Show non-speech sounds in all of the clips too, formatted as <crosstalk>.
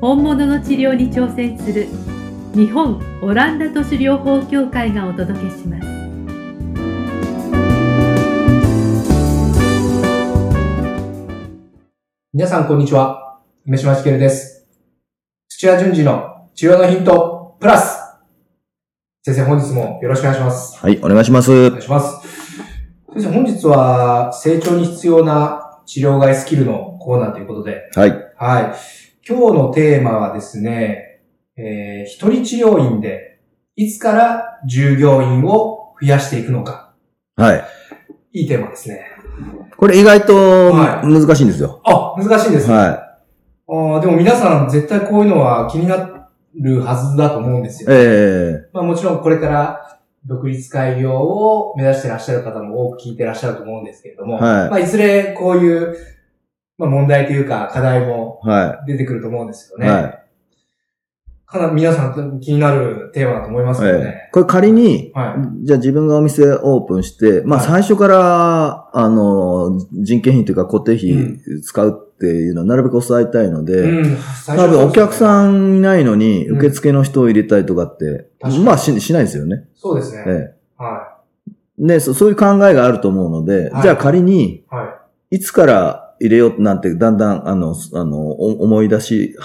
本物の治療に挑戦する日本オランダ都市療法協会がお届けします皆さん、こんにちは。梅島しけるです。土屋順次の治療のヒント、プラス先生、本日もよろしくお願いします。はい、お願いします。お願いします。先生、本日は成長に必要な治療外スキルのコーナーということで、はい。はい。今日のテーマはですね、えー、一人治療院で、いつから従業員を増やしていくのか。はい。いいテーマですね。これ意外とはい難しいんですよ。あ、難しいですね。はあーでも皆さん絶対こういうのは気になるはずだと思うんですい。よ。えまあもちろんこれから独立開業を目指してらっしゃる方も多く聞いてらっしゃると思うんですけれども、はいまあいずれこういう、まあ問題というか課題もえは出てくると思うんですよい。ね。はい。かなり皆さん気になるテーマだと思いますよえねえ。これ仮に、はい。じゃあ自分がお店オープンして、まあはい最初から、あの、人件費というか固定費うん使うっていうのはなるべく抑えたいので、うん。多分お客ん。さんいないのに、うん受付の人を入れたいとかって、確かにまあししないですよね。そうですね。えはえでそ、そういう考えがあると思うので、はいじゃあ仮に、い。はい。いつから入れようなんて、だんだん、あの、あの、お思い出し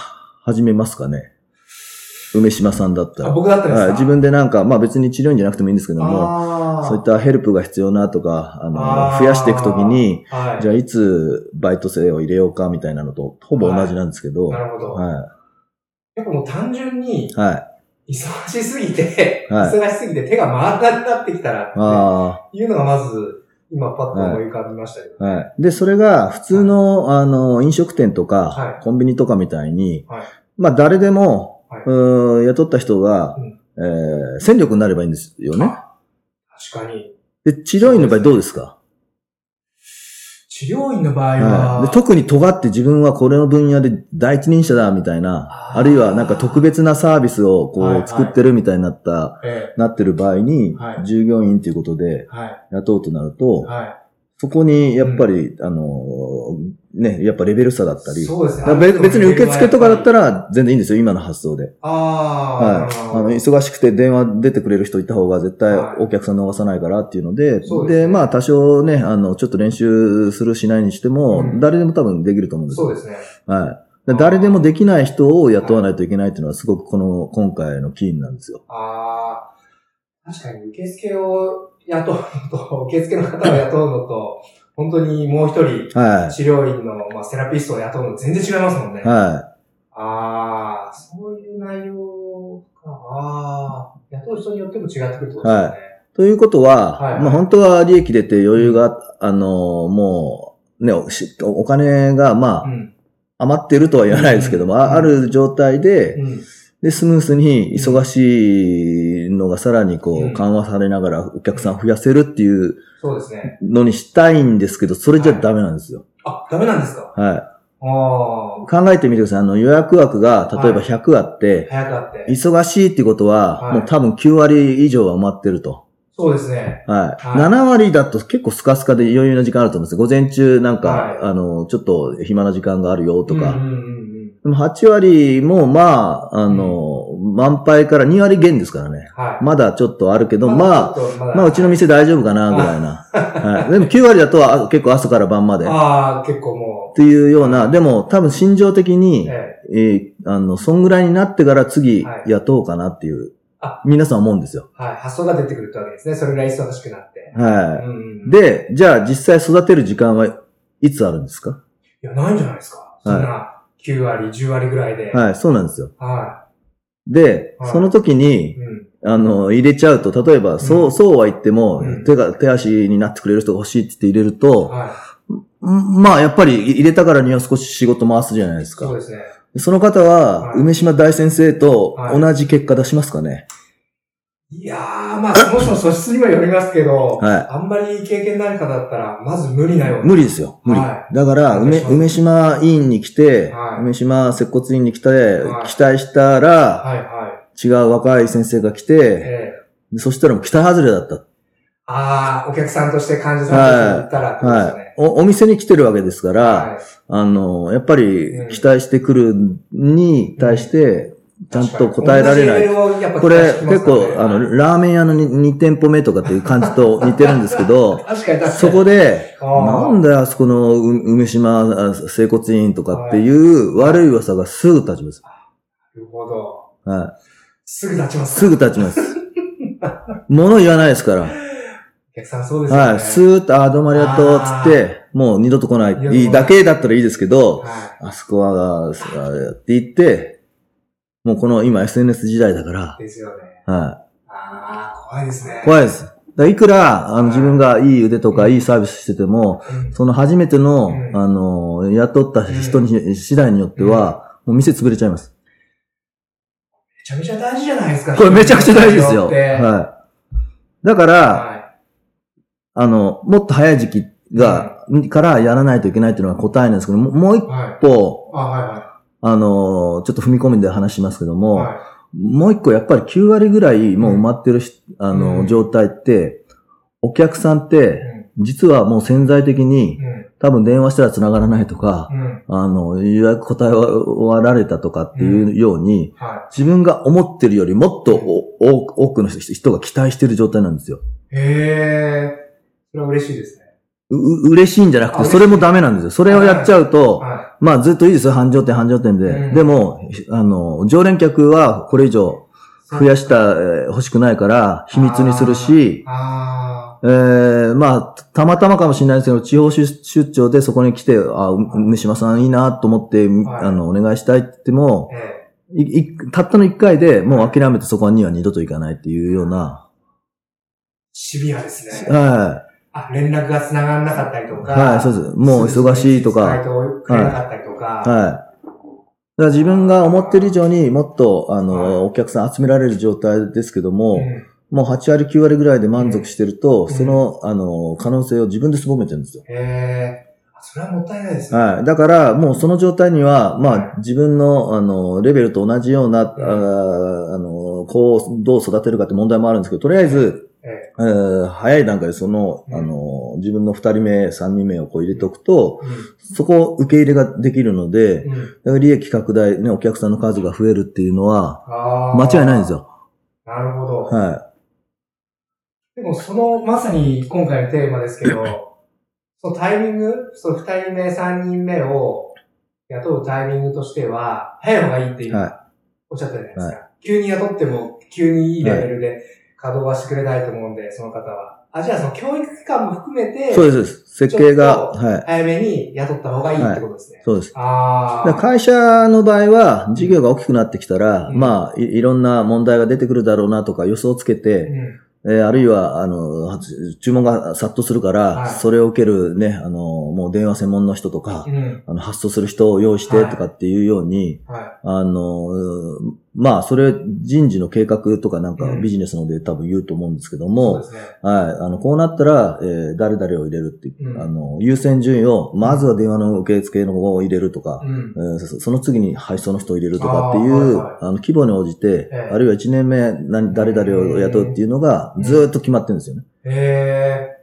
始めますかね。梅島さんだったあら。僕だったらですい、自分でなんか、まあ別に治療院じゃなくてもいいんですけども、そういったヘルプが必要なとか、あの、あー増やしていくときに、はい。じゃあいつバイト生を入れようかみたいなのと、ほぼ同じなんですけど、はい。なるほど。はやっぱもう単純にい。はい。忙しすぎて、はい <laughs> 忙しすぎて手が回らなくなってきたらってあいうのがまず、今パッと思い浮かびましたけど。あ、はい。で、それが普通の、あの、飲食店とか、はいコンビニとかみたいに、はいまあ誰でも、はいうーん雇った人が、うんえー戦力になればいいんですよね。確かに。で、治療院の場合どうですか？治療院の場合は、はい。で特に尖って自分はこれの分野で第一人者だみたいな、あるいはなんか特別なサービスをこはいはい。う作ってるみたいになった、えなってる場合には、い。従業員ということで。雇うとなると、はそこにやっぱり、あの、ね、やっぱレベル差だったい。り、そうですね。別別に受付とかだったら。ら全然いいんですよ、今の発想で。あはい。あ、あの、忙しくて電話出てくれる人いた方が絶対はいお客さん逃さないからっていうので、そうですねまあ多少ね、あの、ちょっと練習するしないにしても、うん誰でも多分できると思うんですよ。そうですね。はい。で誰でもできない人を雇わないといけないっていうのはすごくこの、今回のキーなんですよ。ああ、確かに受付を雇うのと、受付の方を雇うのと、本当にもう一人、は治療院の、まあ、セラピストを雇うの全然違いますもんね。い。はああ、そういう内容か。ああ、雇う人によっても違ってくるってことですよね。い。ということは、はいはいまあ本当は利益出て余裕が、あの、もう、ね、お金が、まあ、うん。余ってるとは言わないですけども、うんあある状態で、うん。で、スムースに忙しいのがさらにこう緩和されながらお客さん増やせるっていうそうですね。のにしたいんですけど、それじゃダメなんですよ。あ、ダメなんですか？はい。ああ、考えてみてください。あの予約枠が例えばはい100あって、早かって。忙しいってことは、はいもう多分9割以上は埋まってると。そうですね。はい。はい7割だと結構スカスカで余裕な時間あると思うんですよ。午前中なんか、はいあの、ちょっと暇な時間があるよとか。うんうんうんうん。でも8割もまあ、あの、満杯から2割減ですからね。はい。まだちょっとあるけど、まあ、まあうちの店大丈夫かな、ぐらいな。はい。でも9割だとあ結構朝から晩まで。っああ、結構もていうような、でも多分心情的う、に、ええ。えーあの、そんぐらいになってから次はい雇おうかなっていうあ、皆さん思うんですよ。はい。発想が出てくるってわけですね。それぐらい忙しくなって。はうんうんい。、で、じゃあ実際育てる時間はいつあるんですか？いや、ないんじゃないですか。そんな9割、10割ぐらいで。い。はい、そうなんですよ。はで、はいその時にい。、うん。あの、入れちゃうと、例えば、そうう、んそうは言っても、うん手が、手足になってくれる人が欲しいって言って入れると、まあ、やっぱり入れたからには少し仕事回すじゃないですか。そうですね。その方は、はい梅島大先生とはい同じ結果出しますかね。いやー、まあ、その人の素質にもよりますけど、はいあんまり経験ない方だったら、まず無理なよ。無理ですよ。無理。はだから、梅、梅島医院に来て、はい梅島接骨院に来て、はい期待したら、はいは違う若い先生が来い。て、ええでそしたらもう期待外れだった。ああ、お客さんとして患者さんとして言ったらってことですよはいね。。お、お店に来てるわけですから、はいあの、やっぱりうん期待してくるに対して、ちゃんと答えられない。同じレベルをやっぱこれ結構、あの、ラーメン屋の 2, 店舗目とかっていう感じと似てるんですけど。<laughs> そこで、なんだよ、あそこのう梅島あ整骨院とかっていう悪い噂がすぐ立ちます。なるほど。はすぐ立ちまい。す。すぐ立ちます。<laughs> 物言わないですから。お客さんそうですよね。はい。スーッと、あー、どうもありがとう、つって、もう二度と来ない。いいだけだったらいいですけど、はい。あそこは、あって言って、もうこの今 SNS 時代だから、ですよね。はああ、怖いですね。い。怖いです。だからいくら、あの、はい自分がいい腕とかいいサービスしてても、うんその初めての、うんあの、雇った人に、次第によっては、もう店潰れちゃいます。めちゃめちゃ大事じゃないですか。これめちゃくちゃ大事ですよ。はい。だから、はあの、もっと早い時期が、からやらないといけないっていうのが答えなんですけど、ももう一い。はい。歩、あ、はいはあの、ちょっと踏み込みで話しますけどい。も、はい。もう一個やっぱり9割ぐらいもう埋まってるし、あの、うん状態って、お客さんって、う実はもう潜在的に、ん。うん。多分電話したら繋がらないとか、うん。あの、予約答えはられたとかっていうように、は自分が思ってるよりもっと多くの人が期待してる状態なんですよ。い。へえ。それは嬉しいですね。う、う嬉しいんじゃなくて、それもダメなんですよ。それをやっちゃうと、はまあずっといいですよ。繁盛店、繁盛店で。うんでも、あの、常連客はこれ以上い。増やした、えー欲しくないから、秘密にするし、あえー、まあ、たまたまかもしれないですけど、地方出出張でそこに来て、あ、う梅島さんいいなと思って、はいあの、お願いしたいって言ってもたったの一回でもう諦めてそこには二度と行かないっていうような、シビアですね。はあ、連絡が繋がんなかったりとい、か。はい、そうです。もう忙しいと回か、答くれなかったりとか。はい。だから自分が思ってる以上にもっと、あの、はいお客さん集められる状態ですけども、うんもう8割9割ぐらいで満足してると、うんその、あの、可能性を自分で凄めてるんですよ。へえ。あそれはもったいないですね。はい。だから、もうその状態には、まはいあ、自分の、あの、レベルと同じような、ああの、こう、どう育てるかって問題もあるんですけど、とりあえず、え早い段階でその、うんあの、自分の二人目、三人目をこう入れておくと、うそこを受け入れができるので、ん。うん。だから利益拡大、ね、お客さんの数が増えるっていうのは、間違いないんです。よ。なるほど。はでも、その、まさに今回のテーマですけど、<laughs> そのタイミング、その二人目、三人目を雇うタイミングとしては、早い方がいいってい。今、はおっしゃったじゃないですか。急に雇っても、急にいいレベルで稼働はしてくれないと思うんで、その方は。あ、じゃあその教育機関も含めい。て、そうです。設計が、はい。早めに雇った方がいいってことですね。そうです。ああ。会社の場合は、事業が大きくなってきたら、うんまあい、いろんな問題が出てくるだろうなとか予想をつけうて、ん。えーあるいは、あの、注文が殺到するから、はいそれを受けるね、あの、もう電話専門の人とかう、ん。あの発送する人を用意してとかっていうように、はあの、うんまあ、それ人事の計画とかなんかうんビジネスので多分言うと思うんですけどもで、すね。はい。あの、こうなったら、えー誰々を入れるっていう、うんあの、優先順位を、まずは電話の受付の方を入れるとか、うん。えーそその次に配送の人を入れるとかっていう、あ,、あーはいはいの、規模に応じて、ええあるいは1年目何、誰々を雇うっていうのがうんずーっと決まってるんですよね。へ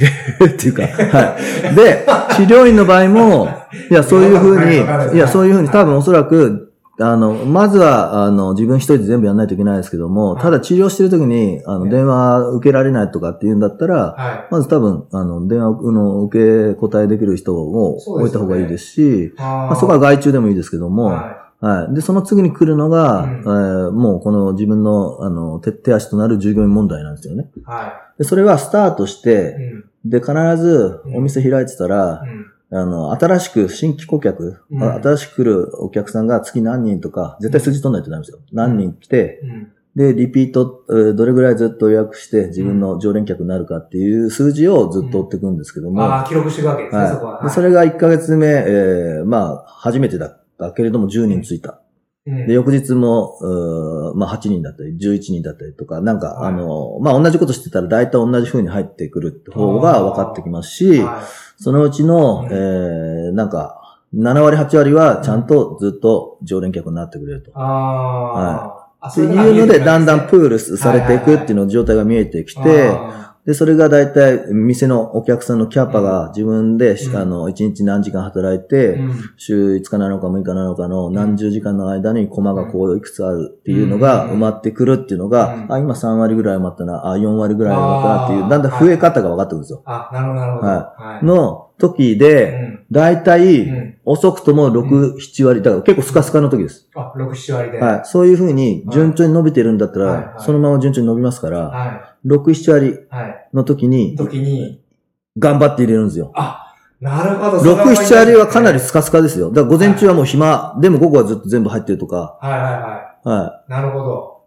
<laughs> っていうか、はい。で、<laughs> 治療院の場合も、いや、そういうふうに、いや、そういうふうに多分おそらく、あの、まずは、あの、自分一人で全部やんないといけないですけども、はいただ治療してる時に、あの、ね電話受けられないとかっていうんだったら、ー。はい。まず多分、あの、電話の受け答えできる人を置いた方がいいですし、あまあ、そこは外注でもいいですけども、ははい。で、その次に来るのが、うんえーもうこの自分の、あの、手手足となる従業員問題なんですよね。い。はで、それはスタートしい。て、うん。で、必ずお店開いてたらう、ん。あの、新しく新規顧客、うん。あ新しく来るお客さんが月何人とか、絶対数字取んないとダメですよ。何人来て、で、リピート、えーどれぐらいずっと予約して自分の常連客になるかっていう数字をずっと追っていくんですけども、ああ、記録していくわけですね、そこは。はい、でそれが1ヶ月目、えーまあ、初めてだったけれども10人ついた。うん。で、翌日も、まあ、8人だったり、11人だったりとか、なんか、はい。あの、まあ、同じことしてたら大体同じ風に入ってくるって方が分かってきますし、はそのうちの、うん。えー、なんか、7割、8割はちゃんとずっと常連客になってくれると。い。ああ。あっていうので、だんだんプーールされていくっていうの状態が見えてきて、で、それが大体、店のお客さんのキャパが自分で、うん。あの、1日何時間働いて、うん。週5日なのか6日なのかの何十時間の間にコマがこういくつあるっていうのがうん。埋まってくるっていうのが、うん。あ、今3割ぐらい埋まったな、あ、4割ぐらい埋まったなっていう、だんだん増え方が分かってくるんですよ。あ、なるほど、なるほど。ははい。の時うで、ん大う体、ん遅くとも6、7割、だから結構スカスカの時です。あ、6、7割で。はい。そういうふうに順調に伸びてるんだったはいはいら、そのまま順調に伸びますから、は6、7割い。はい。の時に、時に、頑張って入れるんですよ。あ、なるほど。6、7割はかなりはいスカスカですよ。だから午前中はもう暇、でも午後はずっと全部入ってるとか、はいははい。い。なるほど。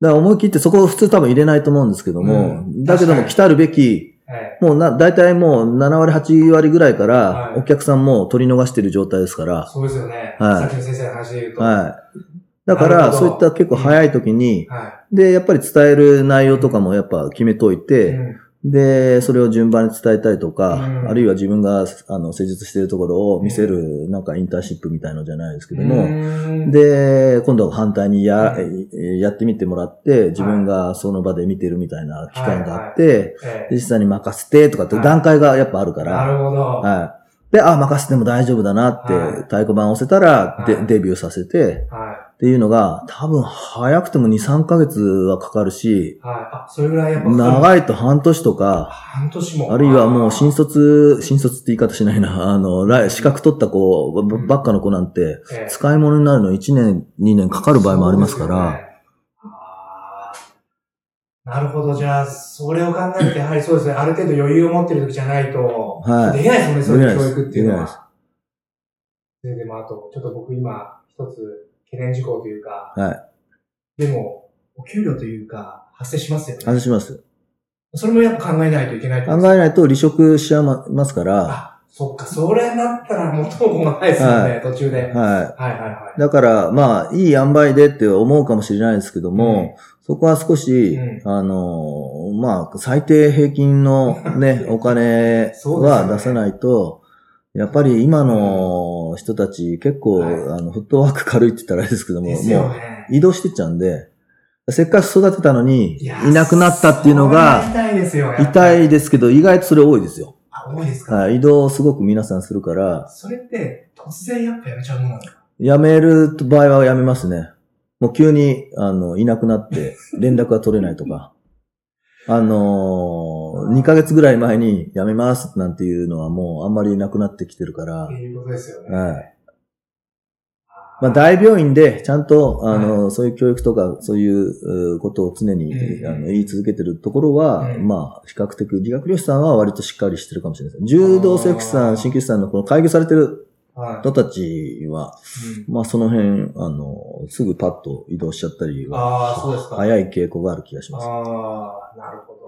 だから思い切ってそこを普通多分入れないと思うんですけども、うんだけども来たるべき、はい。もうな、だいたいもう7割、8割ぐらいかはいら、お客さんも取り逃してる状態ですから、そうですよね。はいさっきの先生の話で言うと。はい。だから、そういった結構早い時に、はで、やっぱり伝える内容とかもやっぱ決めといい。て、うんで、それを順番に伝えたりとか、うん。あるいは自分が、あの、施術しているところを見せる、なんかインターンシップみたいのじゃないですけども、うん。で、今度は反対にや、うえやってみてもらって、自分がその場で見てるみたいな期間があって、えで実際に任せてとかってはい。段階がやっぱあるかえなら、るほど。はい。で、あ、任せても大丈夫だなってはい、太鼓判を押せたら、デビューさせて、はっていうのが、多分早くても2、3ヶ月はかかるし、い。はい。あ、それぐらいやっぱ。長いと半年とか、半年も。あるいはもう新卒、新卒って言い方しないな、<laughs> あの、来資格取った子ばばっかの子なんて、ええ使い物になるの1年、2年かかる場合もありますから、そうですよねあーなるほど。じゃあ、それを考えると、やはりそうですね。ある程度余裕を持ってる時じゃないと、はいできないですもんね、そういう教育っていうのできないですは。で、でもあと、ちょっと僕今、一つ懸念事項というか、はい。でも、お給料というか、発生しますよね。外します。それもやっぱ考えないといけない考えないと離職しちゃいますから、あ、そっか、それになったら元も子もないですよね、はい途中で。はいははいはいい。。だから、まあ、いい塩梅でって思うかもしれないですけども、そこは少し、うあの、まあ、最低平均のね、<laughs> お金は出さないと、やっぱり今の人たち結構、はいあの、フットワーク軽いって言ったらあれですけども、ですよもうね。移動してっちゃうんで、せっかく育てたのに、いやなくなったっていうのが、痛いですよ。痛いですけど、意外とそれ多いですよ。あ、多いですか、はい、移動をすごく皆さんするから、それって、突然やっぱやめちゃうものなんですか辞める場合は辞めますね。もう急に、あの、いなくなって、連絡が取れないとか。あのー、2ヶ月ぐらい前に辞めますなんていうのはもうあんまりなくなってきてるからいうことですよね。はい。まあ、大病院でちゃんと、あの、そういう教育とか、そういううことを常に、うんあの言い続けてるところは、うんまあ、比較的、理学療師さんは割としっかりしてるかもしれないです。柔道整復師さん、鍼灸師さんのこの開業されてるはい人たちは、まあその辺、あの、すぐパッと移動しちゃったりうんは、ああ、そうですか。早い傾向がある気がします。ああ、なるほど。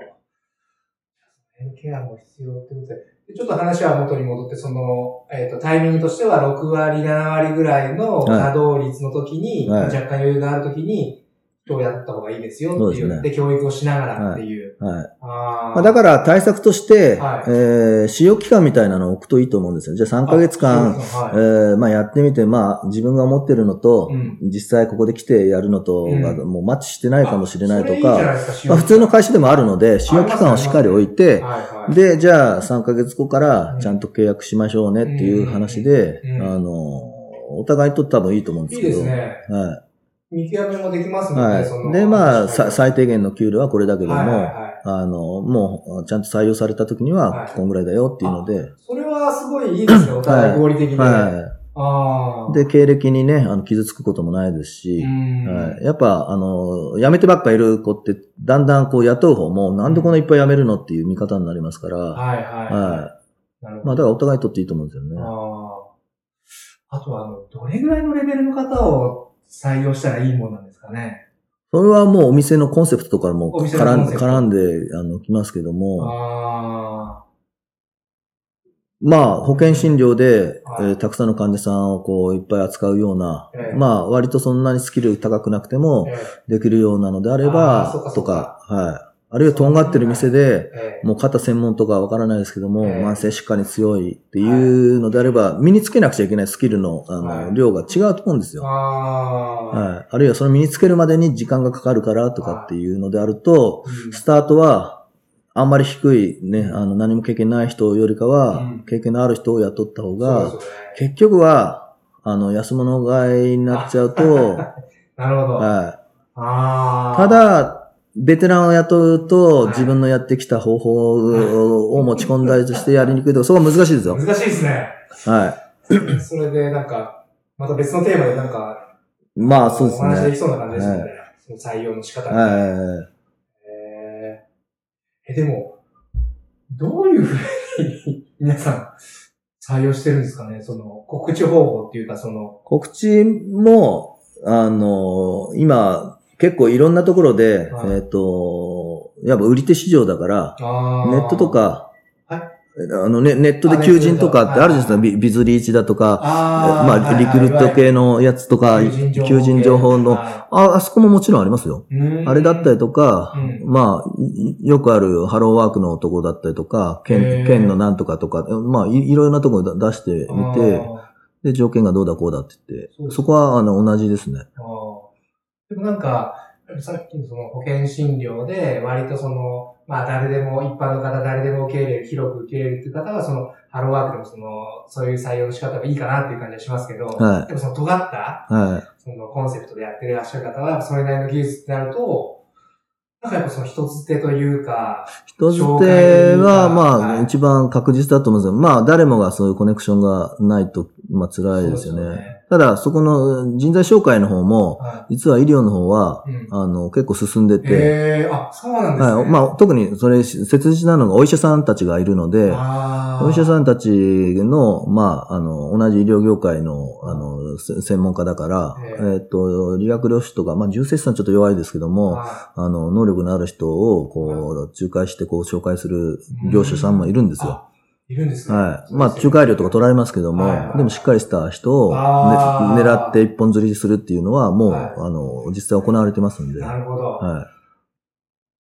ケアも必要ってことで。でちょっと話は元に戻って、その、えっ、と、タイミングとしては6割、7割ぐらいのはい稼働率の時に、はい若干余裕がある時に、人をやった方がいいですよっていう。でね教育をしながらっていう。はい。あまあ、だから対策として、はいえー使用期間みたいなのを置くといいと思うんですよ。じゃあ3ヶ月間、えーまあやってみて、まあ自分が思ってるのと、はいうん実際ここで来てやるのとうんがもうマッチしてないかもしれないとか、ないですかまあ、普通の会社でもあるので、使用期間をしっかり置いて、はいはい。で、じゃあ3ヶ月後からちゃんと契約しましょうねっていう話で、うんあの、お互いにとって多分いいと思うんですいいけど。ですね。はい。見極めもできますので、はそのい。で、まあ、最低限の給料はこれだけども、はいはいあの、もう、ちゃんと採用された時には、はいこんぐらいだよっていうので、それはすごいいいですね、お互い合理的で。はああ。い。で、経歴にね、あの、傷つくこともないですしう、ん、はい。やっぱ、あの、辞めてばっかいる子って、だんだんこう雇う方も、なんでこんないっぱい辞めるのっていう見方になりますから、はいはい。はなるほど。まあ、だからお互いにとっていいと思うんですよね。ああ。あとは、あの、どれぐらいのレベルの方を採用したらいいもんなんですかね。それはもうお店のコンセプトとかも絡ん絡んで、あの、きますけども、あまあ、保険診療で、はい。えーたくさんの患者さんをこう、いっぱい扱うような、ええ。まあ、割とそんなにスキル高くなくてもできるようなのであればとか、はい。あるいはとんがってる店で、ええもう肩専門とかわからないですけども、ええ慢性疾患に強いっていうのであれば、身につけなくちゃいけないスキルのあの、はい量が違うと思うんですよ。はい。あるいはその身につけるまでに時間がかかるからとかっていうのであると、うんスタートは、あんまり低いね、あの、何も経験ない人よりかは、うん経験のある人を雇った方が、結局は、あの、安物買いになっちゃうと、<laughs> なるほど。はい。ああ。た、だ、ベテランを雇うと、はい自分のやってきた方法を持ち込んだりとしてやりにくいとか、<laughs> そこは難しいですよ。難しいですね。はい。<clears throat> それでなんか、また別のテーマでなんか、まあ、そうですお話できね。そうな感じですよね。はその採用の仕方はいが。はいはい。えーえ、でも、どういうふうに皆さん採用してるんですかね？その告知方法っていうか、その、告知も、あの、今、結構いろんなところで、はい。えっ、と、やっぱ売り手市場だから、ネットと、か、はい。あのね、ネットで求人とかってあるじゃないですか。あビビズリーチだとか、あーまあ、リクルート系のやつとか、求人情報の、はあ、あそこももちろんありますよ。あれだったりとか、うん。まあ、いよくあるハローワークのとこだったりとか、県、県のなんとかとか、まあ、いいろいろなところ出してみて、あで、条件がどうだこうだって言って。そこは、あの、同じですね。ーあーでもなんか、さっきのその保険診療で、割とその、まあ誰でも、一般の方誰でも受け入れる、広く受け入れるっていう方は、その、ハローワークでもその、そういう採用の仕方がいいかなっていう感じはしますけど、はいでもその尖った、はい。そのコンセプトでやってらっしゃる方は、それなりの技術ってなると、なんかやっぱその一つ手というか、人づ紹介といてうかは、まあ、はい一番確実だと思うんですけど、まあ、誰もがそういうコネクションがないと、まあ、辛いですよね。ただ、そこの人材紹介の方も、は実は医療の方は、い。うんあの、結構進んでて、ええあ、そうなんですね。はい。まあ、特にそれ、切実なのがお医者さんたちがいるので、お医者さんたちの、まあ、あの、同じ医療業界の、あの、せ専門家だから、ええっ、と、理学療師とか、まあ、重接産ちょっと弱いですけども、ああの、能力のある人を、こう、仲介して、こう、紹介する業者さんもいるんですよ。あいるんですね。はい。まあ、仲介料とか取られますけども、はいはいでもしっかりした人を、ね、狙って一本釣りするっていうのは、もう、はいあの、実際行われてますんで。はなるほど。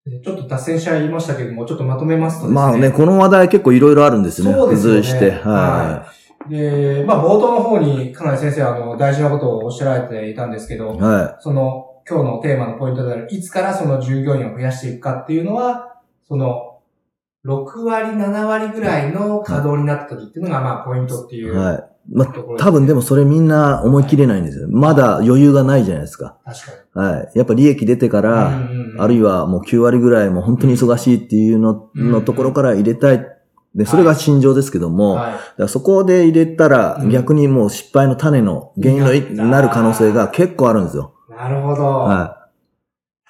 い。でちょっと脱線しちゃいましたけども、ちょっとまとめますとですね。まあね、この話題結構いろいろあるんですね。そうですよねして。ははで、まあ冒頭の方にかなり先生、あの、大事なことをおっしゃられていたんですけど、い。はその、今日のテーマのポイントである、いつからその従業員を増やしていくかっていうのは、その、6割、7割ぐらいの稼働になった時っていうのが、まあ、ポイントっていい。う。はい。まあ、多分でもそれみんな思い切れないんですよ。まだ余裕がないじゃないですか。確かはい。やっぱ利益出てかに。ら、あるいはもう9割ぐらいもう本当に忙しいっていうの、うんのところから入れたい。で、それが心情ですけども、はいそこで入れたらうん逆にもう失敗の種の原因のいなる可能性が結構あるんですよ。なるほど。は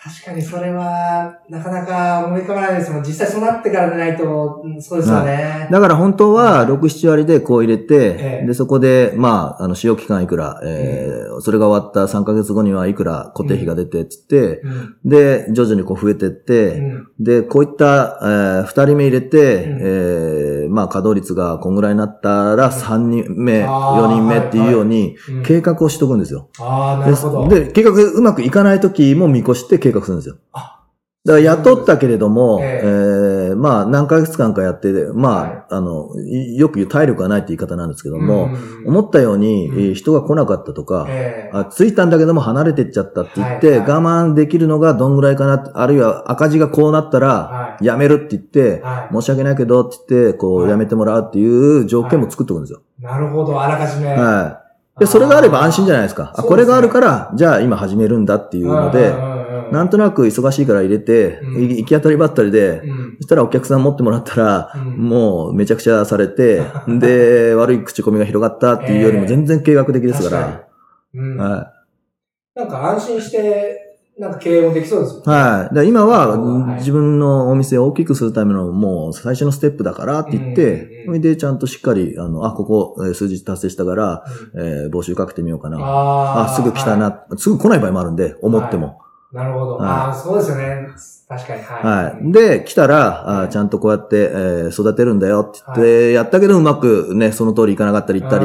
確かにそれは、なかなか思い浮かばないですもん。実際そうなってからでないと、うんそうですよね。い。だから本当は6、7割でこう入れて、ええで、そこで、まあ、あの、使用期間いくら、えーそれが終わった3ヶ月後にはいくら固定費が出て、つって、うん。で、徐々にこう増えてって、うん。で、こういった、えー、二人目入れて、うんえーまあ、稼働率がこんぐらいになったら、三人目、あー四人目っていうように、うん計画をしとくんですよ。ああ、なるほど。で、で計画うまくいかない時も見越して計画するんですよ。あだから雇ったけれども、えええーまあ、何ヶ月間かやって、まあ、はいあの、いよく言う体力がないって言い方なんですけども、ん思ったように、人が来なかったとか、ええあ着いたんだけども離れてっちゃったって言って、はいはい我慢できるのがどんぐらいかな、あるいは赤字がこうなったら、はい。やめるって言って、はい。申し訳ないけどって言って、こう、はいやめてもらうっていう条件も作っておくんですよ。なるほど、あらかじめ。はい。で、それがあれば安心じゃないですか。あ、ねこれがあるから、じゃあ今始めるんだっていうので、なんとなく忙しいから入れて、うん。い行き当たりばったりで、うん。そしたらお客さん持ってもらったら、うん。もうめちゃくちゃされて、<laughs> で、悪い口コミが広がったっていうよりも全然計画的ですか確かに。うん。ら。はなんか安心して、なんか経営もできそうですよい。はい。だから今ははい。自分のお店を大きくするためのもう最初のステップだからって言って、それでちゃんとしっかり、あの、あ、ここえー数日達成したから、うん。えー募集かけてみようかな。ああ、すぐ来たな、すぐ来ない場合もあるんで、思っても。なるほど。はいああ、そうですよね。確かに。はい。はい。で、来たら、あちゃんとこうやって、えー育てるんだよって言って、やったけどうまくね、その通りいかなかったりいったり、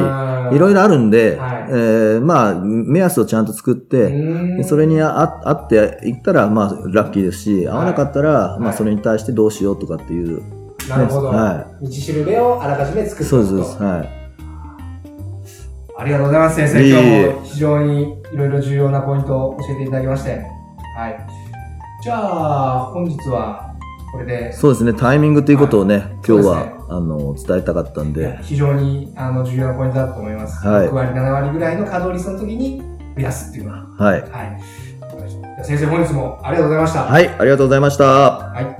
いろいろあるんで、はいえーまあ、目安をちゃんと作って、でそれにああ合っていったら、まあ、ラッキーですし、合わなかったら、まあ、はいそれに対してどうしようとかっていう。なるほど。は道しるべをあらかじめ作ってそうですそうです。はい。ありがとうございます、先生。今日も非常にいろいろ重要なポイントを教えていただきまして。はい。じゃあ、本日はこれで、そうですね、タイミングということをね、今日そうですねは、あの、伝えたかったんで、非常にあの重要なポイントだと思います。はい6割、7割ぐらいの稼働率の時に増やすっていうのは。はい。はい。先生、本日もありがとうございました。はい、ありがとうございました。はい。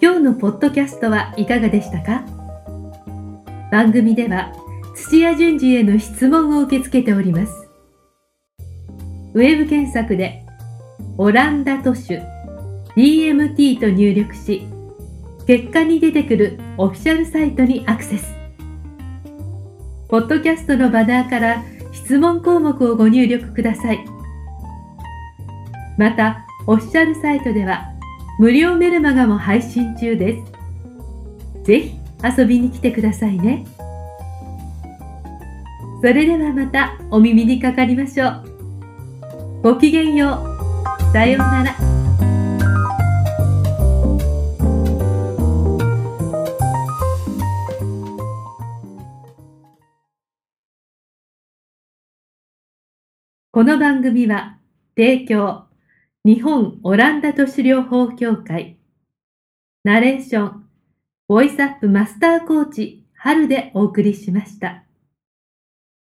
今日のポッドキャストはいかがでしたか？番組では土屋順次への質問を受け付けております。ウェブ検索でオランダ都市 DMT と入力し、結果に出てくるオフィシャルサイトにアクセス。ポッドキャストのバナーから質問項目をご入力ください。また、オフィシャルサイトでは無料メルマガも配信中です。ぜひ遊びに来てくださいね。それではまたお耳にかかりましょう。ごきげんよう。さようなら。この番組は提供日本オランダ都市療法協会ナレーションボイスアップマスターコーチ春でお送りしました。